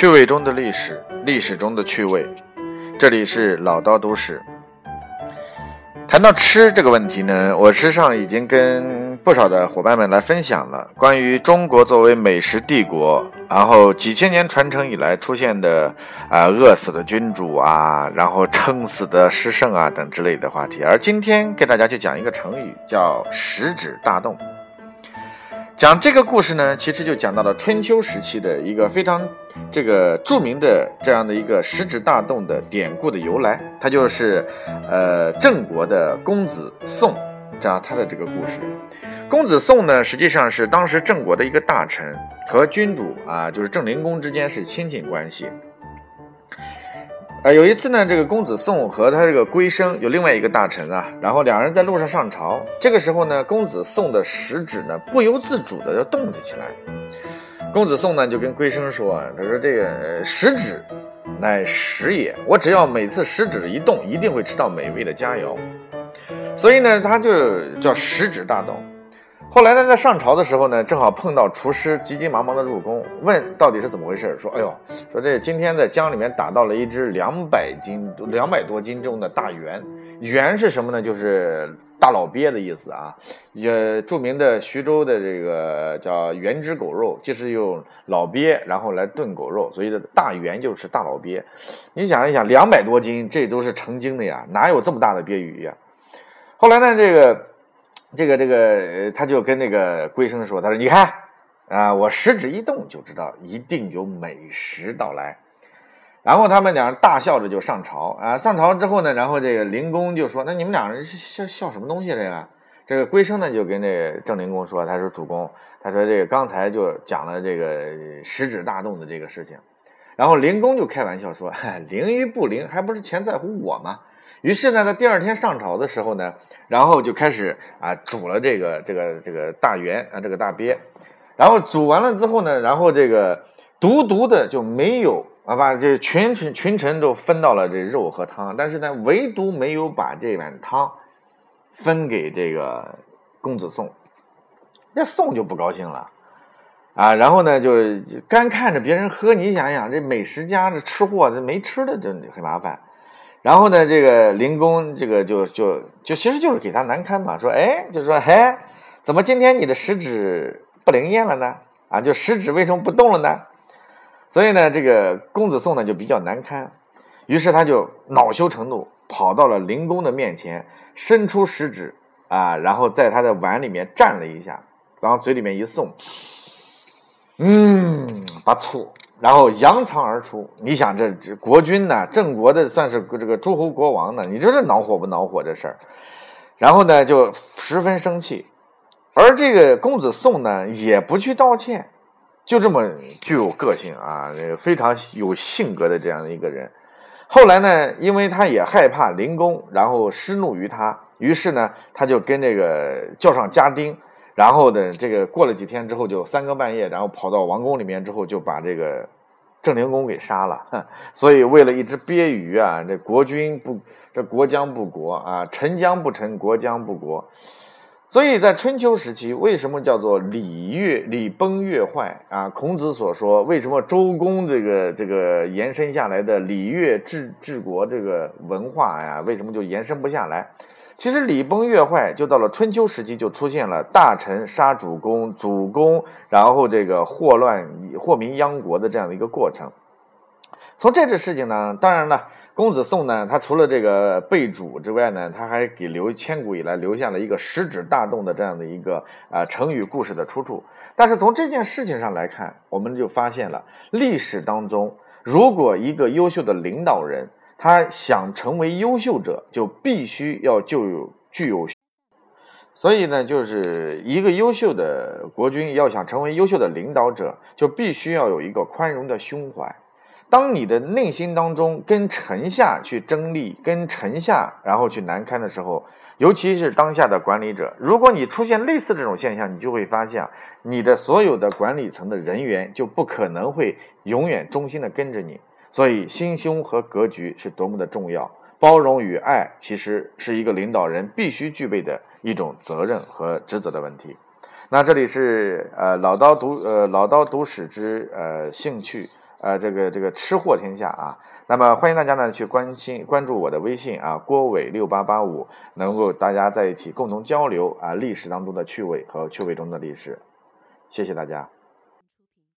趣味中的历史，历史中的趣味。这里是老刀读史。谈到吃这个问题呢，我实际上已经跟不少的伙伴们来分享了关于中国作为美食帝国，然后几千年传承以来出现的啊饿死的君主啊，然后撑死的诗圣啊等之类的话题。而今天给大家去讲一个成语，叫食指大动。讲这个故事呢，其实就讲到了春秋时期的一个非常这个著名的这样的一个食指大动的典故的由来。它就是，呃，郑国的公子宋，这样他的这个故事。公子宋呢，实际上是当时郑国的一个大臣，和君主啊，就是郑灵公之间是亲戚关系。呃，有一次呢，这个公子宋和他这个龟生有另外一个大臣啊，然后两人在路上上朝。这个时候呢，公子宋的食指呢不由自主的就动了起来。公子宋呢就跟龟生说：“他说这个食指乃食也，我只要每次食指一动，一定会吃到美味的佳肴。所以呢，他就叫食指大动。”后来呢，在上朝的时候呢，正好碰到厨师急急忙忙的入宫，问到底是怎么回事？说，哎呦，说这今天在江里面打到了一只两百斤、两百多斤重的大猿。猿是什么呢？就是大老鳖的意思啊。也著名的徐州的这个叫原汁狗肉，就是用老鳖然后来炖狗肉，所以的大猿就是大老鳖。你想一想，两百多斤，这都是成精的呀，哪有这么大的鳖鱼呀？后来呢，这个。这个这个，他就跟那个龟生说：“他说，你看啊，我食指一动就知道一定有美食到来。”然后他们俩人大笑着就上朝啊。上朝之后呢，然后这个灵公就说：“那你们两人笑笑什么东西？这个这个龟生呢，就跟这郑灵公说：‘他说主公，他说这个刚才就讲了这个食指大动的这个事情。’然后灵公就开玩笑说：‘ 灵与不灵，还不是全在乎我吗？’”于是呢，在第二天上朝的时候呢，然后就开始啊煮了这个这个这个大圆啊这个大鳖，然后煮完了之后呢，然后这个独独的就没有啊把这群臣群臣都分到了这肉和汤，但是呢，唯独没有把这碗汤分给这个公子宋，那宋就不高兴了。啊，然后呢就干看着别人喝，你想想这美食家这吃货这没吃的就很麻烦。然后呢，这个灵公这个就就就其实就是给他难堪嘛，说哎，就说嘿，怎么今天你的食指不灵验了呢？啊，就食指为什么不动了呢？所以呢，这个公子宋呢就比较难堪，于是他就恼羞成怒，跑到了灵公的面前，伸出食指啊，然后在他的碗里面蘸了一下，然后嘴里面一送，嗯，不错。然后扬长而出，你想这这国君呢，郑国的算是这个诸侯国王呢，你这是恼火不恼火这事儿？然后呢，就十分生气，而这个公子宋呢，也不去道歉，就这么具有个性啊，非常有性格的这样的一个人。后来呢，因为他也害怕灵公，然后失怒于他，于是呢，他就跟这个叫上家丁。然后呢，这个过了几天之后，就三更半夜，然后跑到王宫里面之后，就把这个郑灵公给杀了。所以为了一只鳖鱼啊，这国君不，这国将不国啊，臣将不臣，国将不国。所以在春秋时期，为什么叫做礼乐礼崩乐坏啊？孔子所说，为什么周公这个这个延伸下来的礼乐治治国这个文化呀，为什么就延伸不下来？其实礼崩乐坏，就到了春秋时期，就出现了大臣杀主公，主公然后这个祸乱祸民殃国的这样的一个过程。从这个事情呢，当然了，公子宋呢，他除了这个被主之外呢，他还给留千古以来留下了一个食指大动的这样的一个啊成语故事的出处。但是从这件事情上来看，我们就发现了历史当中，如果一个优秀的领导人，他想成为优秀者，就必须要就有具有，所以呢，就是一个优秀的国君要想成为优秀的领导者，就必须要有一个宽容的胸怀。当你的内心当中跟臣下去争利，跟臣下然后去难堪的时候，尤其是当下的管理者，如果你出现类似这种现象，你就会发现，你的所有的管理层的人员就不可能会永远忠心的跟着你。所以，心胸和格局是多么的重要。包容与爱，其实是一个领导人必须具备的一种责任和职责的问题。那这里是呃老刀读呃老刀读史之呃兴趣呃，这个这个吃货天下啊。那么欢迎大家呢去关心关注我的微信啊，郭伟六八八五，能够大家在一起共同交流啊历史当中的趣味和趣味中的历史。谢谢大家。